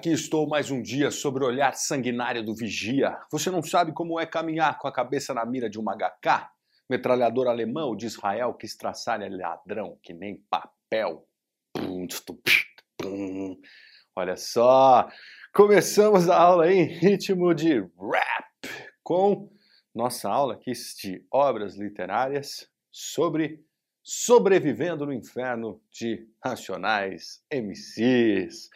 Aqui estou mais um dia sobre o olhar sanguinário do vigia. Você não sabe como é caminhar com a cabeça na mira de uma HK? Metralhador alemão de Israel que estraçalha ladrão que nem papel. Olha só, começamos a aula em ritmo de rap com nossa aula aqui de obras literárias sobre Sobrevivendo no Inferno de Racionais MCs.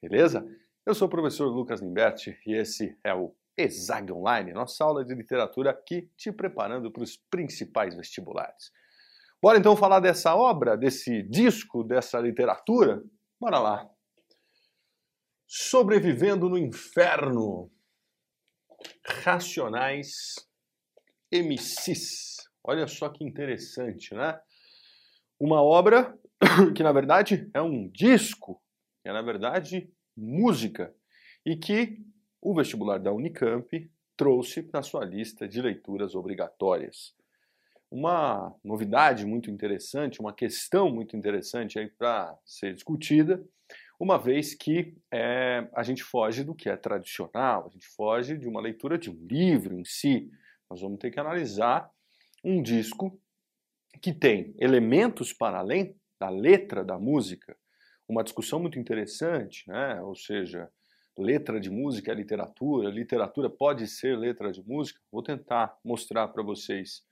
Beleza? Eu sou o professor Lucas Limberti e esse é o ESAG Online, nossa aula de literatura aqui te preparando para os principais vestibulares. Bora então falar dessa obra, desse disco, dessa literatura? Bora lá. Sobrevivendo no Inferno. Racionais MCs. Olha só que interessante, né? Uma obra que na verdade é um disco é na verdade música e que o vestibular da Unicamp trouxe na sua lista de leituras obrigatórias. Uma novidade muito interessante, uma questão muito interessante aí para ser discutida, uma vez que é, a gente foge do que é tradicional, a gente foge de uma leitura de um livro em si. Nós vamos ter que analisar um disco que tem elementos para além da letra da música, uma discussão muito interessante, né? ou seja, letra de música é literatura, literatura pode ser letra de música. Vou tentar mostrar para vocês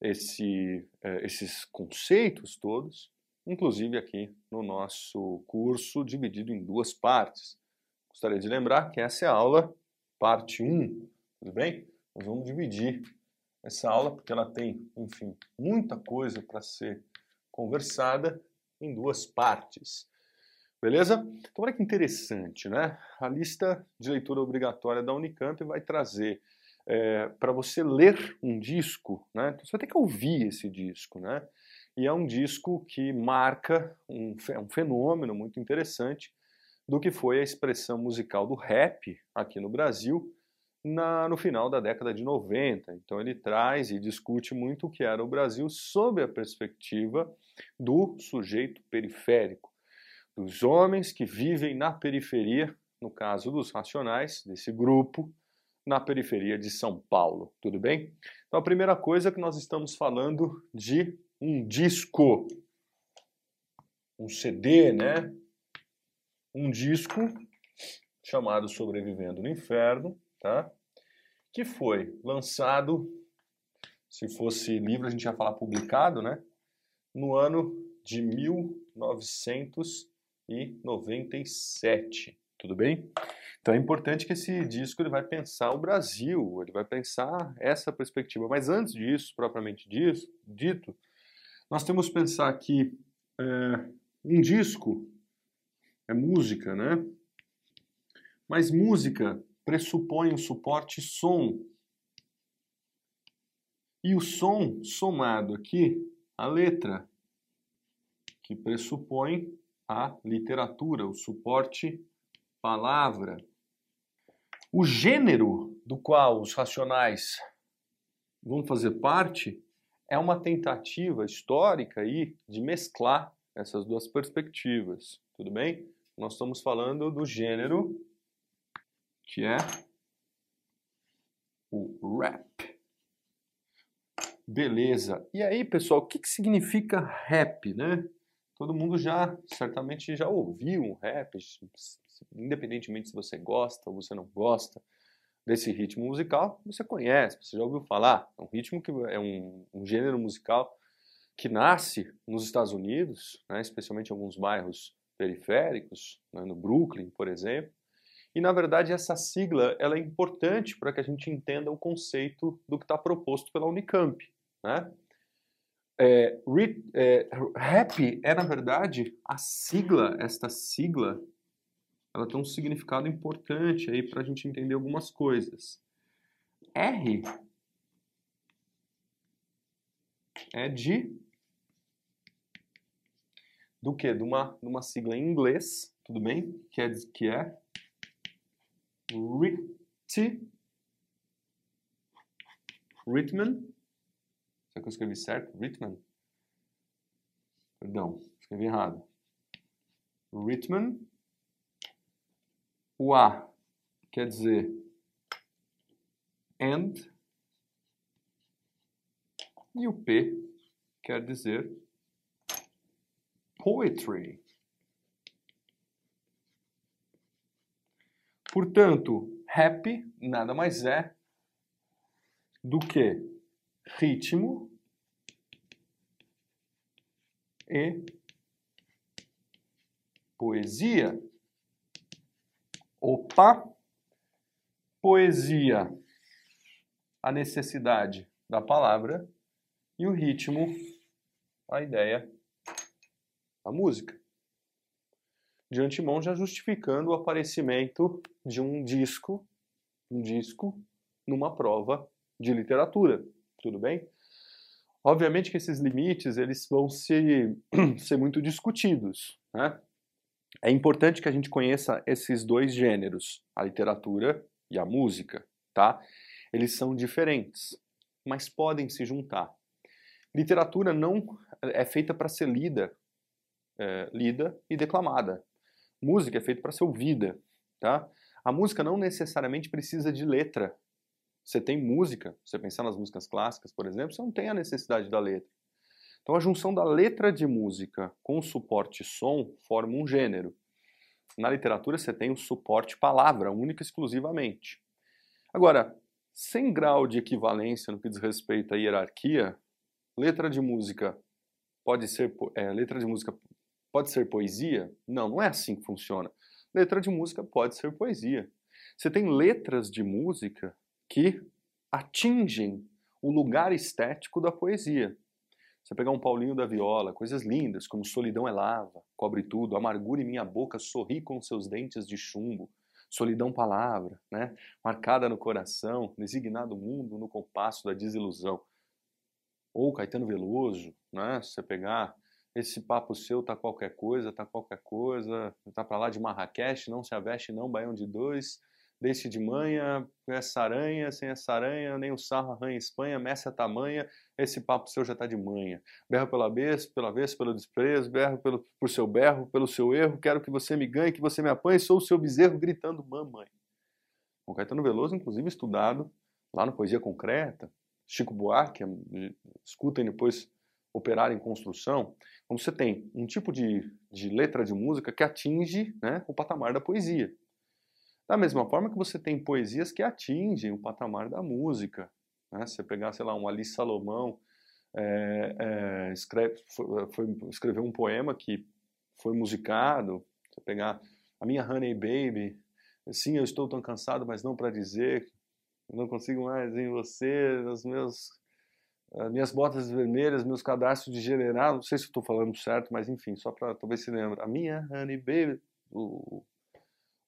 esse, é, esses conceitos todos, inclusive aqui no nosso curso dividido em duas partes. Gostaria de lembrar que essa é a aula parte 1, tudo bem? Nós vamos dividir essa aula porque ela tem, enfim, muita coisa para ser conversada em duas partes. Beleza? Então olha que interessante, né? A lista de leitura obrigatória da Unicamp vai trazer é, para você ler um disco, né? Então você vai ter que ouvir esse disco, né? E é um disco que marca um, um fenômeno muito interessante do que foi a expressão musical do rap aqui no Brasil na, no final da década de 90. Então ele traz e discute muito o que era o Brasil sob a perspectiva do sujeito periférico dos homens que vivem na periferia, no caso dos racionais, desse grupo, na periferia de São Paulo, tudo bem? Então a primeira coisa é que nós estamos falando de um disco, um CD, né? Um disco chamado Sobrevivendo no Inferno, tá? Que foi lançado, se fosse livro a gente ia falar publicado, né? No ano de 1900 e 97. Tudo bem? Então é importante que esse disco ele vai pensar o Brasil, ele vai pensar essa perspectiva. Mas antes disso, propriamente disso, dito, nós temos que pensar que é, um disco é música, né? Mas música pressupõe o suporte som. E o som somado aqui, a letra, que pressupõe a literatura, o suporte palavra. O gênero do qual os racionais vão fazer parte é uma tentativa histórica aí de mesclar essas duas perspectivas, tudo bem? Nós estamos falando do gênero que é o rap. Beleza. E aí, pessoal, o que, que significa rap, né? Todo mundo já, certamente já ouviu um rap, independentemente se você gosta ou você não gosta desse ritmo musical, você conhece, você já ouviu falar. É um ritmo que é um, um gênero musical que nasce nos Estados Unidos, né, especialmente em alguns bairros periféricos, né, no Brooklyn, por exemplo. E na verdade essa sigla ela é importante para que a gente entenda o conceito do que está proposto pela Unicamp, né? É, é, rap é, na verdade, a sigla, esta sigla, ela tem um significado importante aí para a gente entender algumas coisas. R é de do que? De uma, de uma sigla em inglês, tudo bem? Que é, que é Rit, Ritman Será que eu escrevi certo? Ritman? Perdão, escrevi errado. Ritman O A quer dizer and e o P quer dizer poetry. Portanto, rap nada mais é do que ritmo e poesia. Opa! Poesia, a necessidade da palavra e o ritmo, a ideia, a música. De antemão já justificando o aparecimento de um disco, um disco numa prova de literatura, tudo bem? Obviamente que esses limites eles vão ser, ser muito discutidos, né? É importante que a gente conheça esses dois gêneros, a literatura e a música, tá? Eles são diferentes, mas podem se juntar. Literatura não é feita para ser lida, é, lida e declamada. Música é feita para ser ouvida, tá? A música não necessariamente precisa de letra. Você tem música, você pensar nas músicas clássicas, por exemplo, você não tem a necessidade da letra. Então a junção da letra de música com o suporte som forma um gênero. Na literatura você tem o suporte palavra, única e exclusivamente. Agora, sem grau de equivalência no que diz respeito à hierarquia, letra de música pode ser é, letra de música pode ser poesia? Não, não é assim que funciona. Letra de música pode ser poesia. Você tem letras de música que atingem o lugar estético da poesia. Você pegar um Paulinho da Viola, coisas lindas, como Solidão é lava, cobre tudo, amargura em minha boca, sorri com seus dentes de chumbo, solidão palavra, né? marcada no coração, designado mundo no compasso da desilusão. Ou Caetano Veloso, né? você pegar esse papo seu tá qualquer coisa, tá qualquer coisa, tá para lá de Marrakech, não se aveste não, baião de dois, Deixe de manhã, essa aranha, sem essa aranha, nem o sarro arranha Espanha, messa tamanha, esse papo seu já está de manha. Berro pela vez, pela vez, pelo desprezo, berro pelo, por seu berro, pelo seu erro, quero que você me ganhe, que você me apanhe, sou o seu bezerro gritando mamãe. O Caetano Veloso, inclusive, estudado lá no Poesia Concreta, Chico Buarque, escutem depois Operar em Construção, então você tem um tipo de, de letra de música que atinge né, o patamar da poesia. Da mesma forma que você tem poesias que atingem o patamar da música. Né? Se você pegar, sei lá, um Alice Salomão, é, é, escreve, foi, foi, escreveu um poema que foi musicado. Você pegar a minha Honey Baby, sim, eu estou tão cansado, mas não para dizer, eu não consigo mais em você, os meus as minhas botas vermelhas, meus cadastros de general, não sei se estou falando certo, mas enfim, só para talvez se lembre. A minha Honey Baby, o,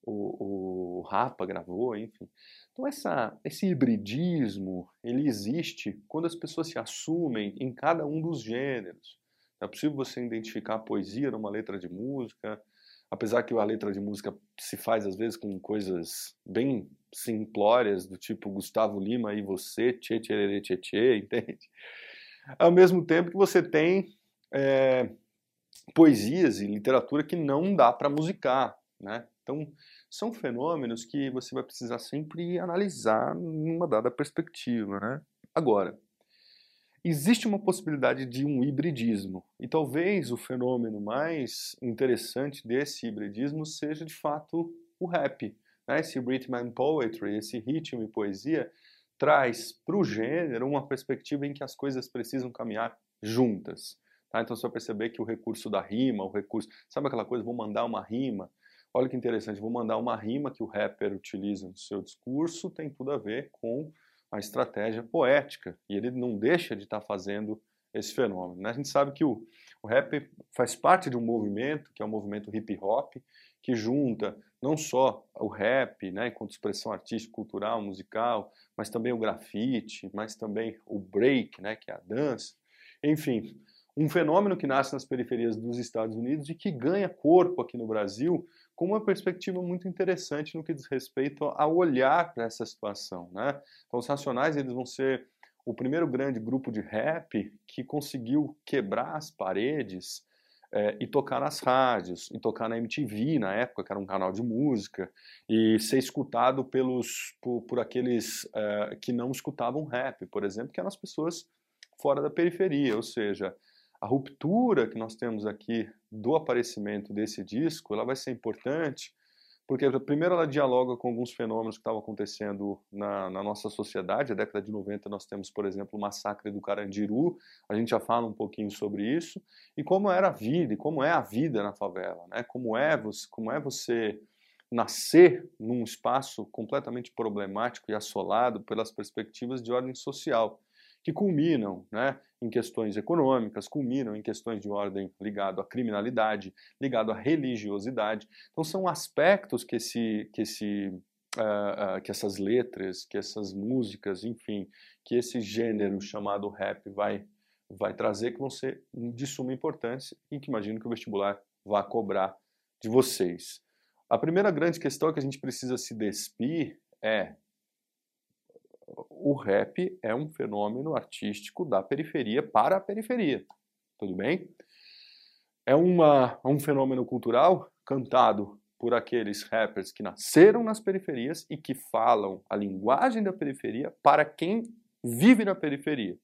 o, o Rapa gravou, enfim. Então essa, esse hibridismo, ele existe quando as pessoas se assumem em cada um dos gêneros. É possível você identificar a poesia numa letra de música, apesar que a letra de música se faz às vezes com coisas bem simplórias, do tipo Gustavo Lima e você, tchê, tchê, tchê, tchê, entende? Ao mesmo tempo que você tem é, poesias e literatura que não dá para musicar, né? Então, são fenômenos que você vai precisar sempre analisar numa dada perspectiva. Né? Agora, existe uma possibilidade de um hibridismo, e talvez o fenômeno mais interessante desse hibridismo seja de fato o rap. Né? Esse rhythm and poetry, esse ritmo e poesia, traz para o gênero uma perspectiva em que as coisas precisam caminhar juntas. Tá? Então você vai perceber que o recurso da rima, o recurso. Sabe aquela coisa, vou mandar uma rima? Olha que interessante, vou mandar uma rima que o rapper utiliza no seu discurso, tem tudo a ver com a estratégia poética, e ele não deixa de estar fazendo esse fenômeno. Né? A gente sabe que o, o rap faz parte de um movimento, que é o movimento hip hop, que junta não só o rap, né, enquanto expressão artística, cultural, musical, mas também o grafite, mas também o break, né, que é a dança. Enfim, um fenômeno que nasce nas periferias dos Estados Unidos e que ganha corpo aqui no Brasil com uma perspectiva muito interessante no que diz respeito ao olhar para essa situação. Né? Então, os Racionais eles vão ser o primeiro grande grupo de rap que conseguiu quebrar as paredes é, e tocar nas rádios, e tocar na MTV na época, que era um canal de música, e ser escutado pelos, por, por aqueles é, que não escutavam rap, por exemplo, que eram as pessoas fora da periferia, ou seja, a ruptura que nós temos aqui do aparecimento desse disco, ela vai ser importante porque primeiro ela dialoga com alguns fenômenos que estavam acontecendo na, na, nossa sociedade. A década de 90 nós temos, por exemplo, o massacre do Carandiru, a gente já fala um pouquinho sobre isso, e como era a vida, e como é a vida na favela, né? como, é você, como é você nascer num espaço completamente problemático e assolado pelas perspectivas de ordem social que culminam né, em questões econômicas, culminam em questões de ordem ligado à criminalidade, ligado à religiosidade. Então são aspectos que esse, que esse Uh, uh, que essas letras, que essas músicas, enfim, que esse gênero chamado rap vai, vai trazer, que vão ser de suma importância e que imagino que o vestibular vá cobrar de vocês. A primeira grande questão que a gente precisa se despir é o rap é um fenômeno artístico da periferia para a periferia. Tudo bem? É uma, um fenômeno cultural cantado por aqueles rappers que nasceram nas periferias e que falam a linguagem da periferia para quem vive na periferia.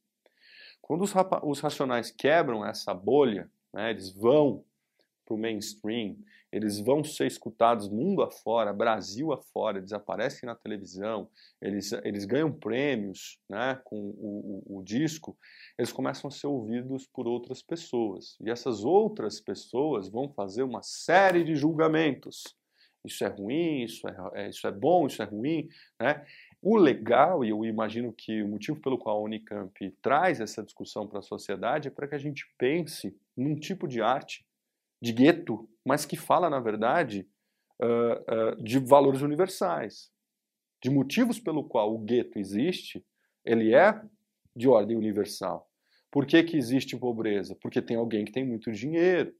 Quando os, os racionais quebram essa bolha, né, eles vão para o mainstream, eles vão ser escutados mundo afora, Brasil afora, eles aparecem na televisão, eles, eles ganham prêmios né, com o, o, o disco, eles começam a ser ouvidos por outras pessoas. E essas outras pessoas vão fazer uma série de julgamentos. Isso é ruim, isso é, é isso é bom, isso é ruim. Né? O legal, e eu imagino que o motivo pelo qual a Unicamp traz essa discussão para a sociedade é para que a gente pense num tipo de arte de gueto, mas que fala, na verdade, uh, uh, de valores universais, de motivos pelo qual o gueto existe, ele é de ordem universal. Por que, que existe pobreza? Porque tem alguém que tem muito dinheiro.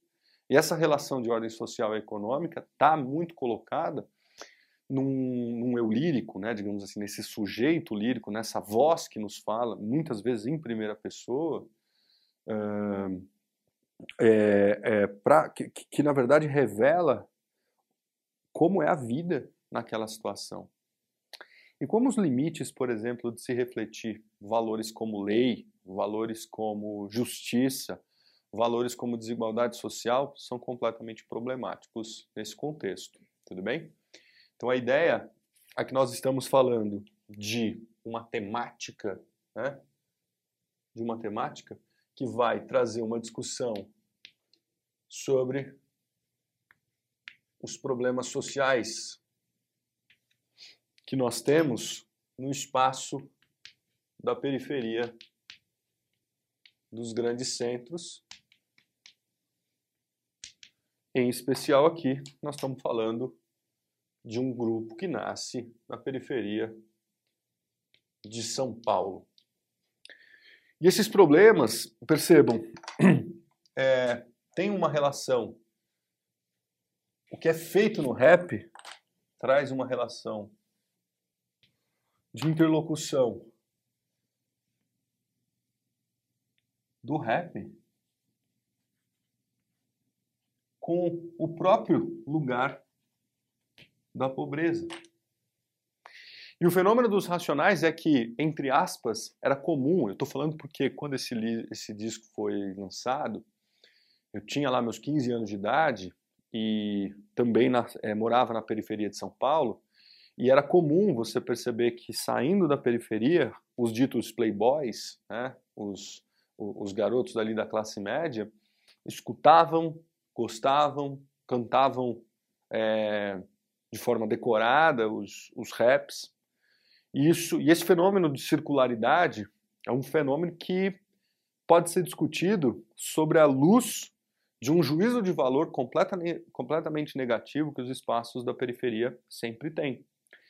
E essa relação de ordem social e econômica está muito colocada num, num, eu lírico, né, digamos assim, nesse sujeito lírico, nessa voz que nos fala, muitas vezes em primeira pessoa, uh, é, é, pra, que, que, na verdade revela como é a vida naquela situação. E como os limites, por exemplo, de se refletir valores como lei, valores como justiça, valores como desigualdade social são completamente problemáticos nesse contexto, tudo bem? Então a ideia é que nós estamos falando de uma temática, né? De uma temática que vai trazer uma discussão sobre os problemas sociais que nós temos no espaço da periferia dos grandes centros. Em especial aqui, nós estamos falando de um grupo que nasce na periferia de São Paulo. E esses problemas, percebam, é, tem uma relação. O que é feito no rap traz uma relação de interlocução do rap com o próprio lugar da pobreza. E o fenômeno dos racionais é que, entre aspas, era comum. Eu estou falando porque quando esse, esse disco foi lançado, eu tinha lá meus 15 anos de idade e também na, é, morava na periferia de São Paulo. E era comum você perceber que saindo da periferia, os ditos playboys, né, os, os garotos ali da classe média, escutavam, gostavam, cantavam é, de forma decorada os, os raps, isso, e esse fenômeno de circularidade é um fenômeno que pode ser discutido sobre a luz de um juízo de valor completamente, negativo que os espaços da periferia sempre têm.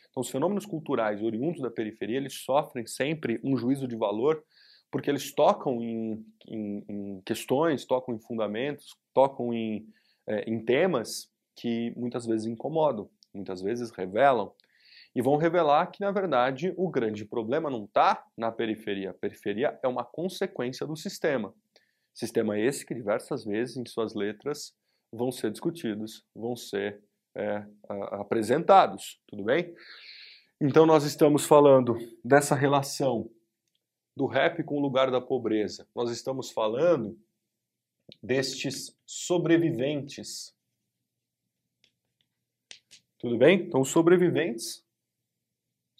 Então, os fenômenos culturais oriundos da periferia, eles sofrem sempre um juízo de valor porque eles tocam em, em, em questões, tocam em fundamentos, tocam em, é, em temas que muitas vezes incomodam, muitas vezes revelam e vão revelar que, na verdade, o grande problema não está na periferia. A periferia é uma consequência do sistema. Sistema esse que diversas vezes em suas letras vão ser discutidos, vão ser é, apresentados, tudo bem? Então nós estamos falando dessa relação do rap com o lugar da pobreza. Nós estamos falando destes sobreviventes. Tudo bem? Então sobreviventes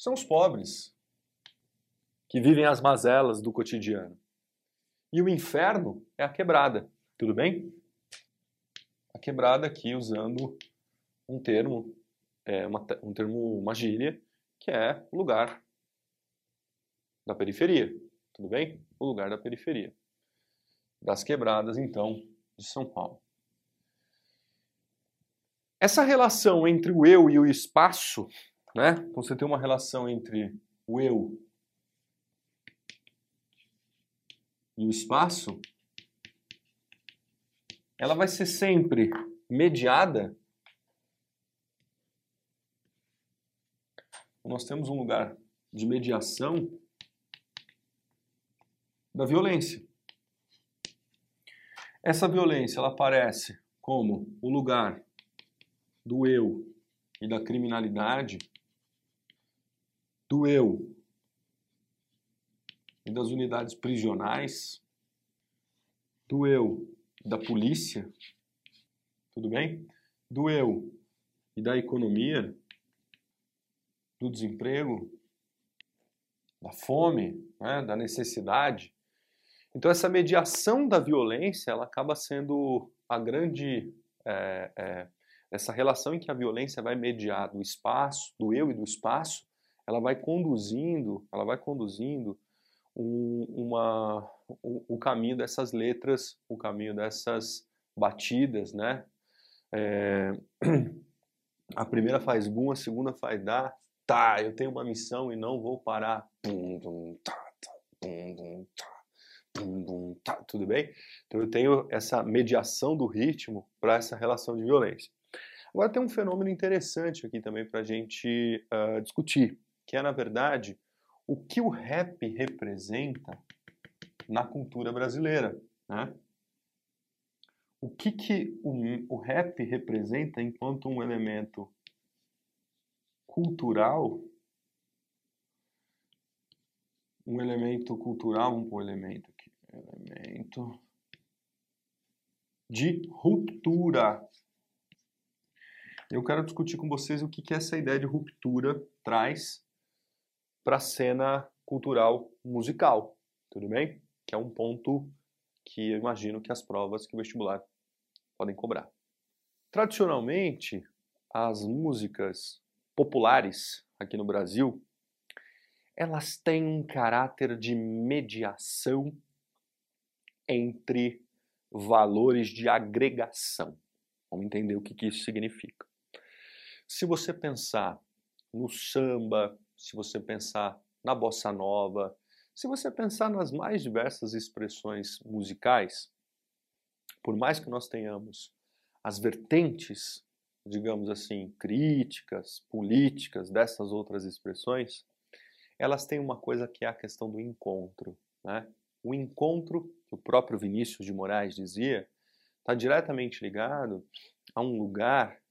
são os pobres que vivem as mazelas do cotidiano. E o inferno é a quebrada, tudo bem? A quebrada aqui usando um termo, é, uma, um termo, uma gíria, que é o lugar da periferia, tudo bem? O lugar da periferia. Das quebradas, então, de São Paulo. Essa relação entre o eu e o espaço, né? Então você tem uma relação entre o eu e o espaço, ela vai ser sempre mediada. Nós temos um lugar de mediação da violência. Essa violência ela aparece como o lugar do eu e da criminalidade, do eu e das unidades prisionais, do eu e da polícia, tudo bem? Do eu e da economia, do desemprego, da fome, né, da necessidade. Então essa mediação da violência, ela acaba sendo a grande é, é, essa relação em que a violência vai mediar do espaço, do eu e do espaço, ela vai conduzindo, ela vai conduzindo um, uma, o, o, caminho dessas letras, o caminho dessas batidas, né? É, a primeira faz boom, a segunda faz dar, tá, eu tenho uma missão e não vou parar. Tudo bem? Então eu tenho essa mediação do ritmo para essa relação de violência. Agora tem um fenômeno interessante aqui também para a gente uh, discutir, que é, na verdade, o que o rap representa na cultura brasileira. Né? O que, que o, o rap representa enquanto um elemento cultural, um elemento cultural, um elemento aqui, elemento de ruptura. Eu quero discutir com vocês o que, que essa ideia de ruptura traz para a cena cultural musical, tudo bem? Que é um ponto que eu imagino que as provas que o vestibular podem cobrar. Tradicionalmente, as músicas populares aqui no Brasil, elas têm um caráter de mediação entre valores de agregação. Vamos entender o que, que isso significa. Se você pensar no samba, se você pensar na bossa nova, se você pensar nas mais diversas expressões musicais, por mais que nós tenhamos as vertentes, digamos assim, críticas, políticas dessas outras expressões, elas têm uma coisa que é a questão do encontro. Né? O encontro, que o próprio Vinícius de Moraes dizia, está diretamente ligado a um lugar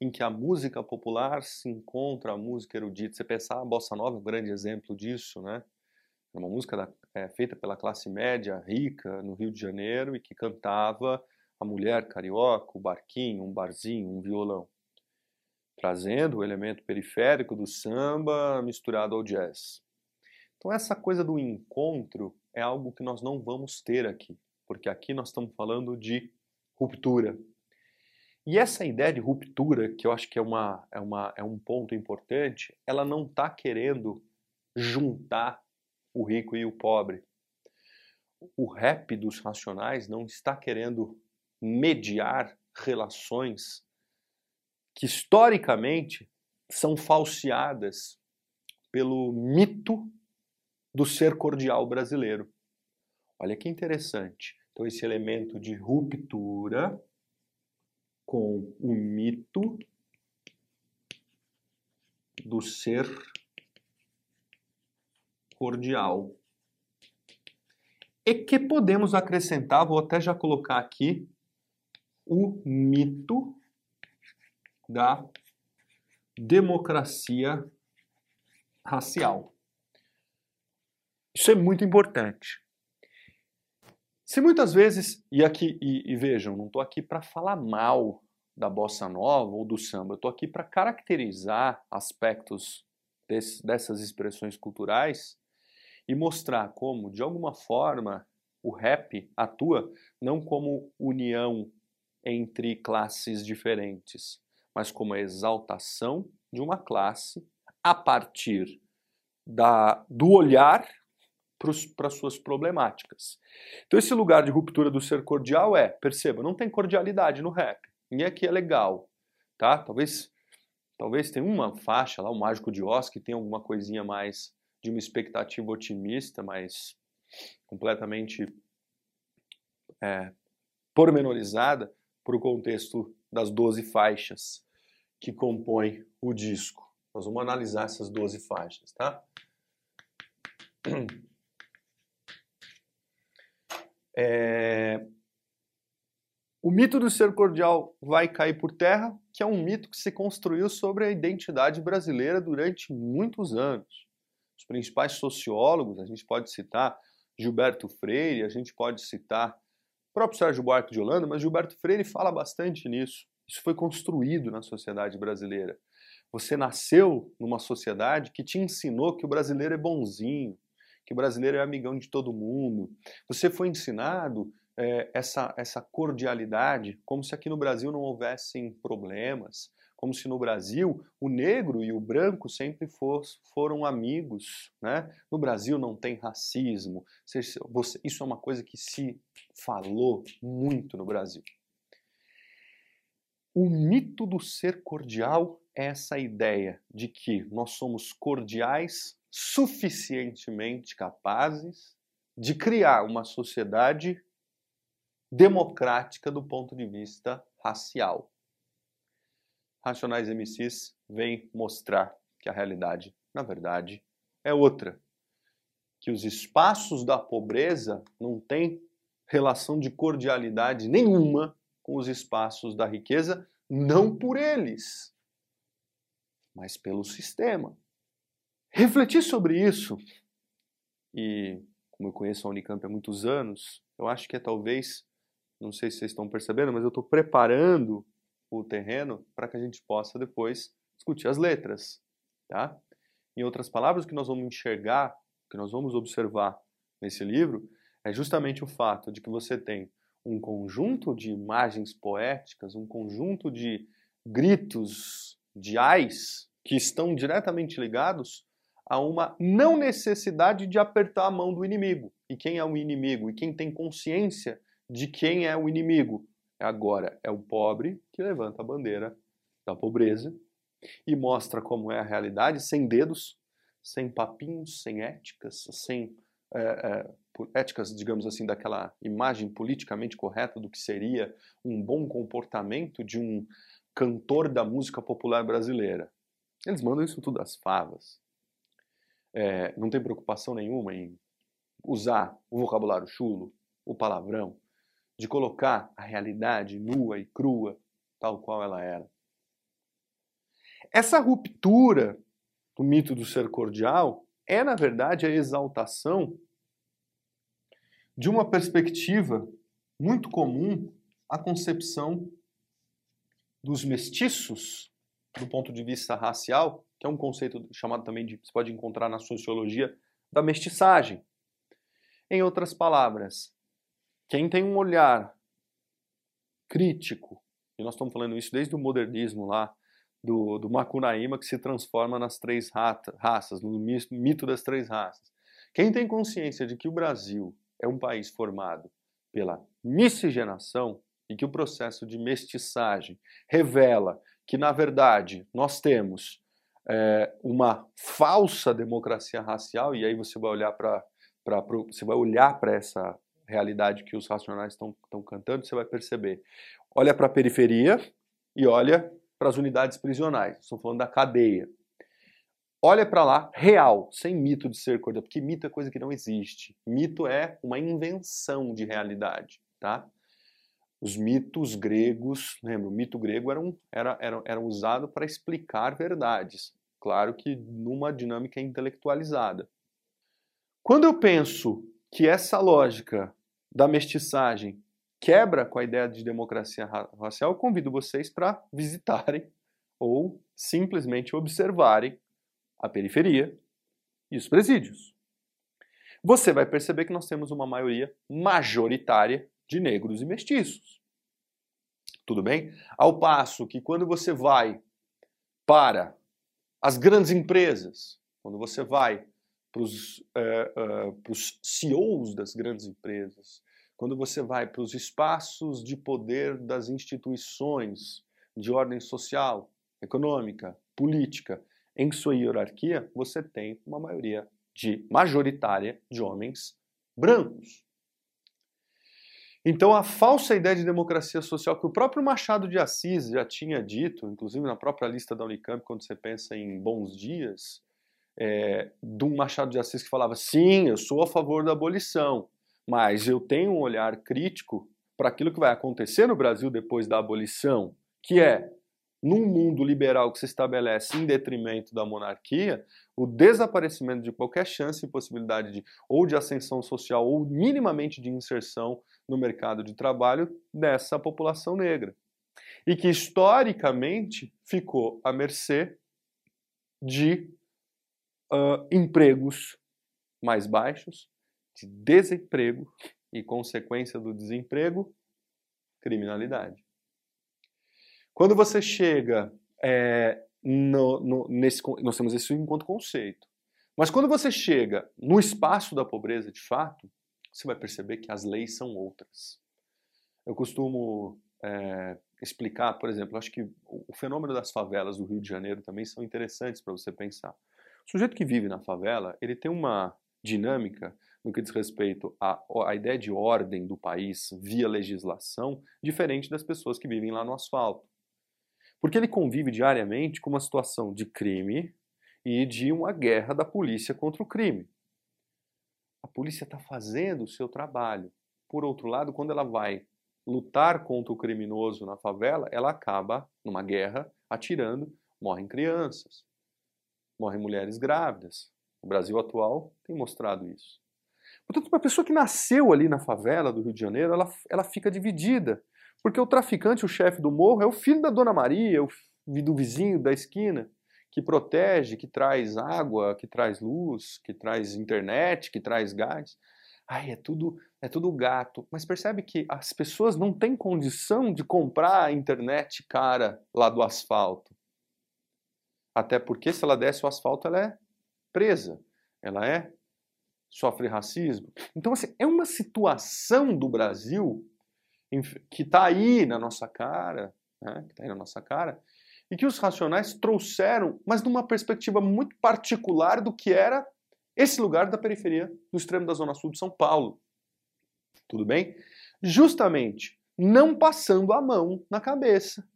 em que a música popular se encontra a música erudita. Você pensar a bossa nova é um grande exemplo disso, né? É uma música da, é, feita pela classe média rica no Rio de Janeiro e que cantava a mulher carioca, o barquinho, um barzinho, um violão, trazendo o elemento periférico do samba misturado ao jazz. Então essa coisa do encontro é algo que nós não vamos ter aqui, porque aqui nós estamos falando de ruptura, e essa ideia de ruptura, que eu acho que é, uma, é, uma, é um ponto importante, ela não está querendo juntar o rico e o pobre. O rap dos racionais não está querendo mediar relações que historicamente são falseadas pelo mito do ser cordial brasileiro. Olha que interessante. Então, esse elemento de ruptura com o mito do ser cordial. e que podemos acrescentar, vou até já colocar aqui, o mito da democracia racial. Isso é muito importante. Se muitas vezes, e aqui e, e vejam, não estou aqui para falar mal da bossa nova ou do samba, eu estou aqui para caracterizar aspectos desse, dessas expressões culturais e mostrar como, de alguma forma, o rap atua não como união entre classes diferentes, mas como a exaltação de uma classe a partir da, do olhar para suas problemáticas. Então, esse lugar de ruptura do ser cordial é, perceba, não tem cordialidade no rap. Ninguém aqui é legal, tá? Talvez, talvez tenha uma faixa lá, o Mágico de Oz, que tem alguma coisinha mais de uma expectativa otimista, mas completamente é, pormenorizada para o contexto das 12 faixas que compõem o disco. Nós vamos analisar essas 12 faixas, tá? É... O mito do ser cordial vai cair por terra, que é um mito que se construiu sobre a identidade brasileira durante muitos anos. Os principais sociólogos, a gente pode citar Gilberto Freire, a gente pode citar o próprio Sérgio Buarque de Holanda, mas Gilberto Freire fala bastante nisso. Isso foi construído na sociedade brasileira. Você nasceu numa sociedade que te ensinou que o brasileiro é bonzinho, que brasileiro é amigão de todo mundo. Você foi ensinado é, essa, essa cordialidade, como se aqui no Brasil não houvessem problemas, como se no Brasil o negro e o branco sempre foram amigos. Né? No Brasil não tem racismo. Isso é uma coisa que se falou muito no Brasil. O mito do ser cordial é essa ideia de que nós somos cordiais suficientemente capazes de criar uma sociedade democrática do ponto de vista racial. Racionais MCs vêm mostrar que a realidade, na verdade, é outra. Que os espaços da pobreza não têm relação de cordialidade nenhuma com os espaços da riqueza, não por eles, mas pelo sistema. Refletir sobre isso, e como eu conheço a Unicamp há muitos anos, eu acho que é talvez, não sei se vocês estão percebendo, mas eu estou preparando o terreno para que a gente possa depois discutir as letras, tá? Em outras palavras, o que nós vamos enxergar, o que nós vamos observar nesse livro, é justamente o fato de que você tem um conjunto de imagens poéticas, um conjunto de gritos de ais que estão diretamente ligados a uma não necessidade de apertar a mão do inimigo. E quem é o inimigo? E quem tem consciência de quem é o inimigo? Agora é o pobre que levanta a bandeira da pobreza e mostra como é a realidade, sem dedos, sem papinhos, sem éticas, sem é, é, éticas, digamos assim, daquela imagem politicamente correta do que seria um bom comportamento de um cantor da música popular brasileira. Eles mandam isso tudo às favas é, não tem preocupação nenhuma em usar o vocabulário chulo, o palavrão, de colocar a realidade nua e crua, tal qual ela era. Essa ruptura do mito do ser cordial é, na verdade, a exaltação de uma perspectiva muito comum à concepção dos mestiços do ponto de vista racial que é um conceito chamado também de, você pode encontrar na sociologia, da mestiçagem. Em outras palavras, quem tem um olhar crítico, e nós estamos falando isso desde o modernismo lá, do, do Macunaíma, que se transforma nas três rata, raças, no mito das três raças. Quem tem consciência de que o Brasil é um país formado pela miscigenação e que o processo de mestiçagem revela que, na verdade, nós temos é, uma falsa democracia racial, e aí você vai olhar para você vai olhar para essa realidade que os racionais estão cantando, você vai perceber. Olha para a periferia e olha para as unidades prisionais. Estou falando da cadeia. olha para lá, real, sem mito de ser coisa, porque mito é coisa que não existe. Mito é uma invenção de realidade, tá? Os mitos gregos, lembra, o mito grego era, um, era, era, era usado para explicar verdades. Claro que numa dinâmica intelectualizada. Quando eu penso que essa lógica da mestiçagem quebra com a ideia de democracia racial, eu convido vocês para visitarem ou simplesmente observarem a periferia e os presídios. Você vai perceber que nós temos uma maioria majoritária de negros e mestiços. Tudo bem? Ao passo que quando você vai para as grandes empresas, quando você vai para os uh, uh, CEOs das grandes empresas, quando você vai para os espaços de poder das instituições de ordem social, econômica, política, em sua hierarquia, você tem uma maioria de majoritária de homens brancos. Então, a falsa ideia de democracia social que o próprio Machado de Assis já tinha dito, inclusive na própria lista da Unicamp, quando você pensa em bons dias, é, de um Machado de Assis que falava: sim, eu sou a favor da abolição, mas eu tenho um olhar crítico para aquilo que vai acontecer no Brasil depois da abolição, que é num mundo liberal que se estabelece em detrimento da monarquia, o desaparecimento de qualquer chance e possibilidade de ou de ascensão social ou minimamente de inserção no mercado de trabalho dessa população negra. E que historicamente ficou à mercê de uh, empregos mais baixos, de desemprego e, consequência do desemprego, criminalidade. Quando você chega é, no, no, nesse, nós temos isso enquanto conceito. Mas quando você chega no espaço da pobreza de fato, você vai perceber que as leis são outras. Eu costumo é, explicar, por exemplo, acho que o fenômeno das favelas do Rio de Janeiro também são interessantes para você pensar. O sujeito que vive na favela, ele tem uma dinâmica no que diz respeito à, à ideia de ordem do país via legislação, diferente das pessoas que vivem lá no asfalto. Porque ele convive diariamente com uma situação de crime e de uma guerra da polícia contra o crime. A polícia está fazendo o seu trabalho. Por outro lado, quando ela vai lutar contra o criminoso na favela, ela acaba numa guerra atirando, morrem crianças, morrem mulheres grávidas. O Brasil atual tem mostrado isso. Portanto, uma pessoa que nasceu ali na favela do Rio de Janeiro, ela, ela fica dividida porque o traficante, o chefe do morro, é o filho da Dona Maria, o do vizinho da esquina, que protege, que traz água, que traz luz, que traz internet, que traz gás. Ai, é tudo, é tudo gato. Mas percebe que as pessoas não têm condição de comprar a internet cara lá do asfalto. Até porque se ela desce o asfalto, ela é presa. Ela é sofre racismo. Então, assim, é uma situação do Brasil que está aí na nossa cara, né, que está aí na nossa cara, e que os racionais trouxeram, mas numa perspectiva muito particular do que era esse lugar da periferia, do extremo da zona sul de São Paulo. Tudo bem? Justamente não passando a mão na cabeça,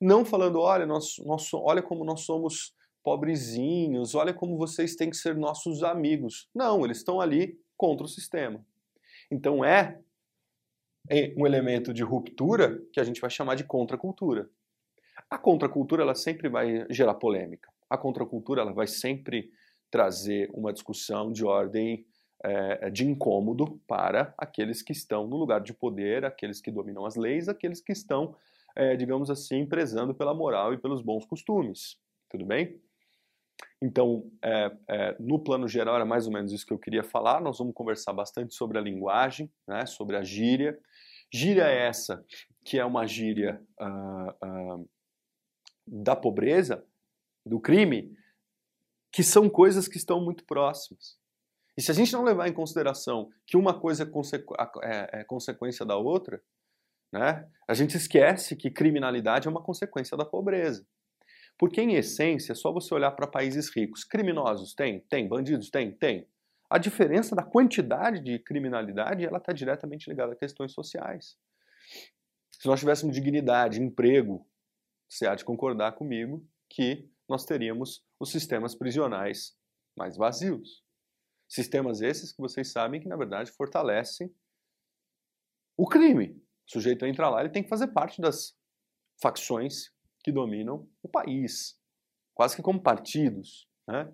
não falando, olha, nós, nós, olha como nós somos pobrezinhos, olha como vocês têm que ser nossos amigos. Não, eles estão ali contra o sistema. Então é um elemento de ruptura que a gente vai chamar de contracultura. A contracultura ela sempre vai gerar polêmica. A contracultura ela vai sempre trazer uma discussão de ordem é, de incômodo para aqueles que estão no lugar de poder, aqueles que dominam as leis, aqueles que estão, é, digamos assim, prezando pela moral e pelos bons costumes. Tudo bem? Então, é, é, no plano geral, era mais ou menos isso que eu queria falar. Nós vamos conversar bastante sobre a linguagem, né, sobre a gíria. Gíria é essa, que é uma gíria uh, uh, da pobreza, do crime, que são coisas que estão muito próximas. E se a gente não levar em consideração que uma coisa é, consequ é, é consequência da outra, né, a gente esquece que criminalidade é uma consequência da pobreza. Porque, em essência, é só você olhar para países ricos. Criminosos tem? Tem. Bandidos tem? Tem. A diferença da quantidade de criminalidade ela está diretamente ligada a questões sociais. Se nós tivéssemos dignidade, emprego, você há de concordar comigo que nós teríamos os sistemas prisionais mais vazios. Sistemas esses que vocês sabem que, na verdade, fortalecem o crime. O sujeito entra lá, ele tem que fazer parte das facções que dominam o país, quase que como partidos. Né?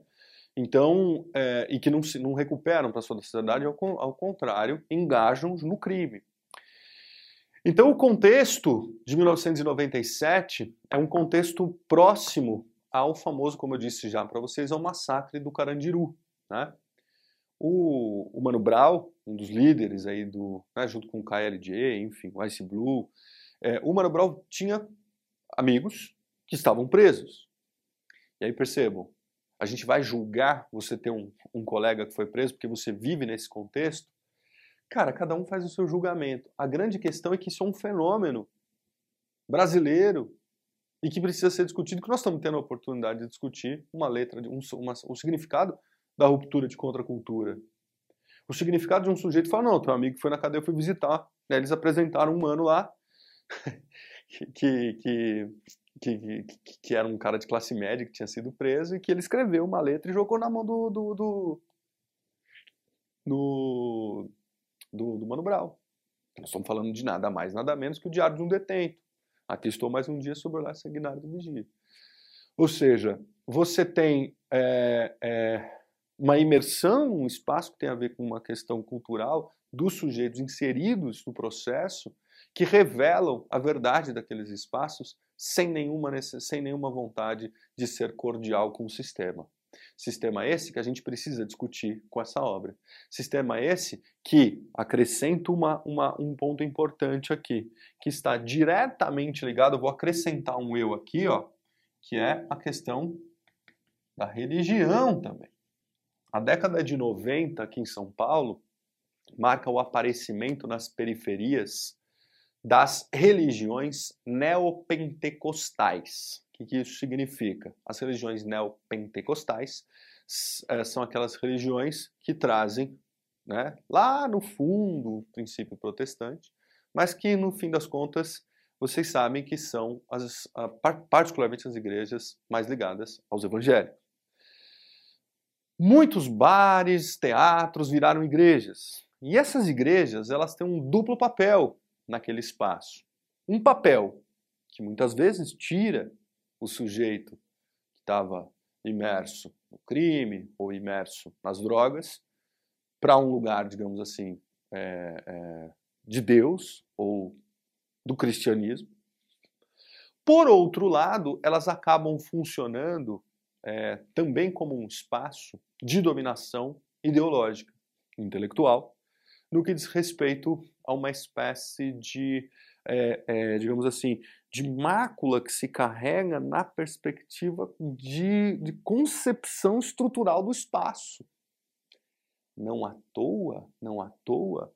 Então, é, e que não, se, não recuperam para a sociedade, ao, ao contrário, engajam no crime. Então, o contexto de 1997 é um contexto próximo ao famoso, como eu disse já para vocês, ao massacre do Carandiru. Né? O, o, Mano Brown, um dos líderes aí do, né, junto com o KLJ, enfim, o Ice Blue, é, o Mano Brown tinha amigos que estavam presos. E aí percebam, a gente vai julgar você ter um, um colega que foi preso porque você vive nesse contexto? Cara, cada um faz o seu julgamento. A grande questão é que isso é um fenômeno brasileiro e que precisa ser discutido, que nós estamos tendo a oportunidade de discutir uma letra, um, uma, o significado da ruptura de contracultura. O significado de um sujeito fala, não, teu amigo foi na cadeia, eu fui visitar. Né? Eles apresentaram um mano lá que, que, que, que, que, era um cara de classe média que tinha sido preso e que ele escreveu uma letra e jogou na mão do do, do, do, do, do Mano Brown. Nós estamos falando de nada mais, nada menos que o Diário de um Detento. Aqui estou mais um dia sobre o lar sanguinário do vigia. Ou seja, você tem é, é, uma imersão, um espaço que tem a ver com uma questão cultural dos sujeitos inseridos no processo que revelam a verdade daqueles espaços sem nenhuma, sem nenhuma vontade de ser cordial com o sistema. Sistema esse que a gente precisa discutir com essa obra. Sistema esse que acrescenta uma, uma, um ponto importante aqui, que está diretamente ligado, vou acrescentar um eu aqui, ó, que é a questão da religião também. A década de 90 aqui em São Paulo marca o aparecimento nas periferias das religiões neopentecostais. O que, que isso significa? As religiões neopentecostais é, são aquelas religiões que trazem, né, lá no fundo, o princípio protestante, mas que no fim das contas vocês sabem que são as, particularmente as igrejas mais ligadas aos evangélicos. Muitos bares, teatros viraram igrejas. E essas igrejas, elas têm um duplo papel naquele espaço. Um papel que muitas vezes tira o sujeito que estava imerso no crime ou imerso nas drogas para um lugar, digamos assim, é, é, de Deus ou do cristianismo. Por outro lado, elas acabam funcionando é, também como um espaço de dominação ideológica, intelectual, no que diz respeito a uma espécie de, é, é, digamos assim, de mácula que se carrega na perspectiva de, de concepção estrutural do espaço. Não à toa, não à toa,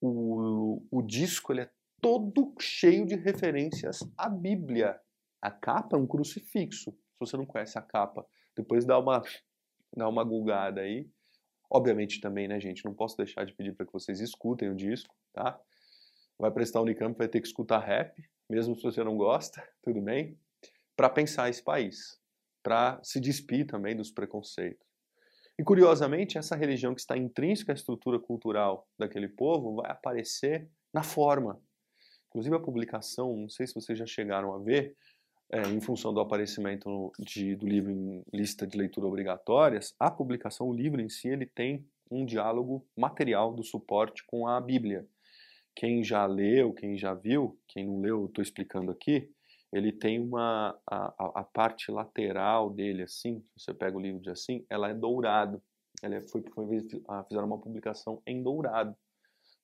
o, o disco ele é todo cheio de referências à Bíblia. A capa é um crucifixo. Se você não conhece a capa, depois dá uma, dá uma gulgada aí. Obviamente também, né, gente, não posso deixar de pedir para que vocês escutem o disco, tá? Vai prestar Unicamp, vai ter que escutar rap, mesmo se você não gosta, tudo bem? Para pensar esse país, para se despir também dos preconceitos. E curiosamente, essa religião que está intrínseca à estrutura cultural daquele povo vai aparecer na forma. Inclusive a publicação, não sei se vocês já chegaram a ver, é, em função do aparecimento de, do livro em lista de leitura obrigatórias, a publicação, o livro em si, ele tem um diálogo material do suporte com a Bíblia. Quem já leu, quem já viu, quem não leu, estou explicando aqui, ele tem uma a, a, parte lateral dele assim, você pega o livro de assim, ela é dourado. Ela é, foi, foi fizeram uma publicação em dourado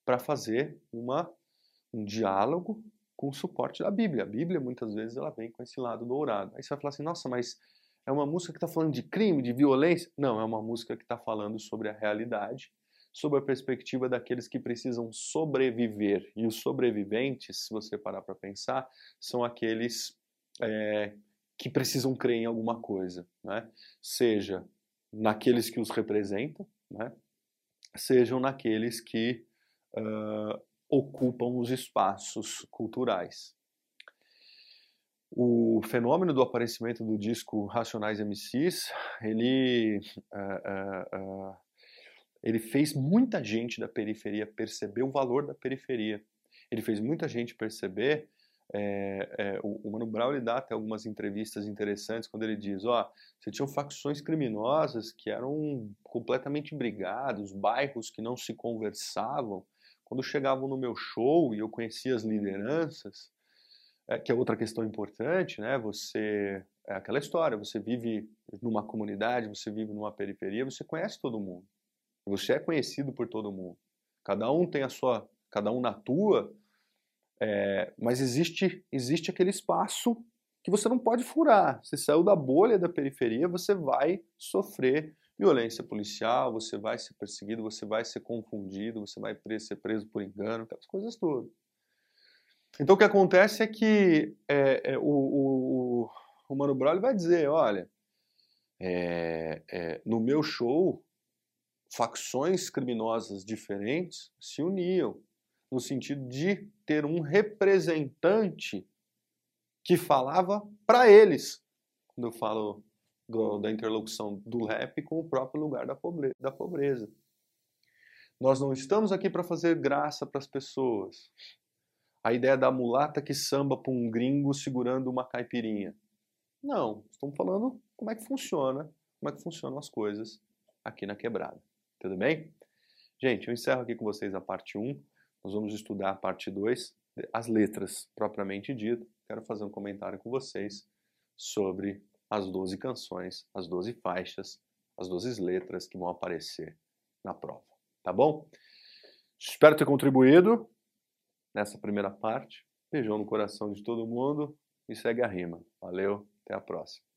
para fazer uma um diálogo com o suporte da Bíblia. A Bíblia, muitas vezes, ela vem com esse lado dourado. Aí você vai falar assim, nossa, mas é uma música que está falando de crime, de violência? Não, é uma música que está falando sobre a realidade, sobre a perspectiva daqueles que precisam sobreviver. E os sobreviventes, se você parar para pensar, são aqueles é, que precisam crer em alguma coisa, né? seja naqueles que os representam, né? sejam naqueles que uh, ocupam os espaços culturais. o fenômeno do aparecimento do disco Racionais MCs, ele, uh, uh, ele fez muita gente da periferia perceber o valor da periferia. Ele fez muita gente perceber é, é, o, o, Mano Brown ele dá até algumas entrevistas interessantes quando ele diz, ó, você tinha facções criminosas que eram completamente brigados, bairros que não se conversavam. Quando chegavam no meu show e eu conhecia as lideranças, é, que é outra questão importante, né? Você é aquela história, você vive numa comunidade, você vive numa periferia, você conhece todo mundo. Você é conhecido por todo mundo. Cada um tem a sua, cada um na tua, é, mas existe existe aquele espaço que você não pode furar. Você saiu da bolha da periferia, você vai sofrer violência policial, você vai ser perseguido, você vai ser confundido, você vai ser preso por engano, aquelas coisas todas. Então o que acontece é que é, é, o, o, o, Mano Brown vai dizer, olha, é, é, no meu show, facções criminosas diferentes se uniam no sentido de ter um representante que falava para eles. Quando eu falo do, da interlocução do rap com o próprio lugar da. Da pobreza. Nós não estamos aqui para fazer graça para as pessoas a ideia da mulata que samba para um gringo segurando uma caipirinha. Não, estamos falando como é que funciona, como é que funcionam as coisas aqui na quebrada. Tudo bem? Gente, eu encerro aqui com vocês a parte 1. Nós vamos estudar a parte 2, as letras propriamente dito. Quero fazer um comentário com vocês sobre as 12 canções, as 12 faixas, as 12 letras que vão aparecer na prova. Tá bom? Espero ter contribuído nessa primeira parte. Beijão no coração de todo mundo e segue a rima. Valeu, até a próxima.